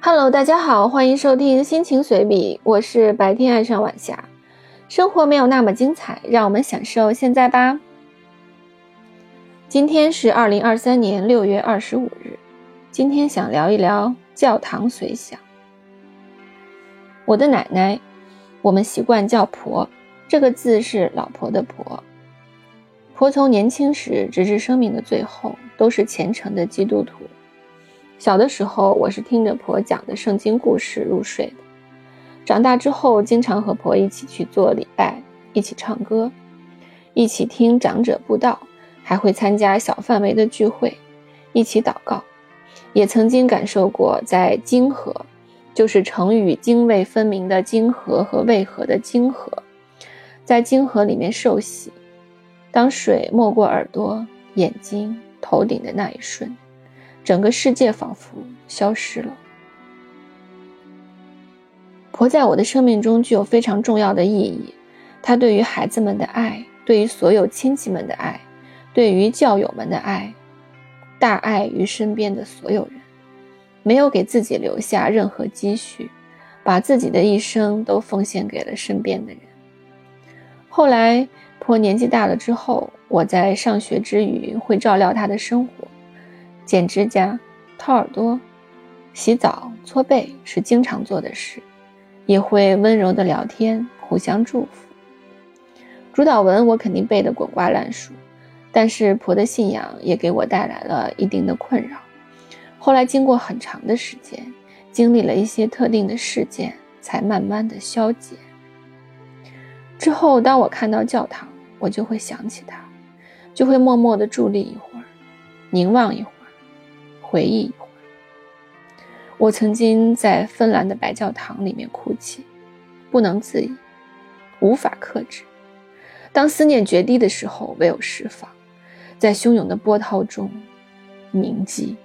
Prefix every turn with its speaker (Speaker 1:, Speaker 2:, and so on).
Speaker 1: Hello，大家好，欢迎收听心情随笔，我是白天爱上晚霞。生活没有那么精彩，让我们享受现在吧。今天是二零二三年六月二十五日，今天想聊一聊教堂随想。我的奶奶，我们习惯叫婆，这个字是老婆的婆。婆从年轻时直至生命的最后，都是虔诚的基督徒。小的时候，我是听着婆讲的圣经故事入睡的。长大之后，经常和婆一起去做礼拜，一起唱歌，一起听长者布道，还会参加小范围的聚会，一起祷告。也曾经感受过在泾河，就是成语“泾渭分明”的泾河和渭河的泾河，在泾河里面受洗，当水没过耳朵、眼睛、头顶的那一瞬。整个世界仿佛消失了。婆在我的生命中具有非常重要的意义，她对于孩子们的爱，对于所有亲戚们的爱，对于教友们的爱，大爱于身边的所有人，没有给自己留下任何积蓄，把自己的一生都奉献给了身边的人。后来婆年纪大了之后，我在上学之余会照料她的生活。剪指甲、掏耳朵、洗澡、搓背是经常做的事，也会温柔的聊天，互相祝福。主导文我肯定背得滚瓜烂熟，但是婆的信仰也给我带来了一定的困扰。后来经过很长的时间，经历了一些特定的事件，才慢慢的消解。之后，当我看到教堂，我就会想起他，就会默默的伫立一会儿，凝望一会儿。回忆，我曾经在芬兰的白教堂里面哭泣，不能自已，无法克制。当思念决堤的时候，唯有释放，在汹涌的波涛中铭记。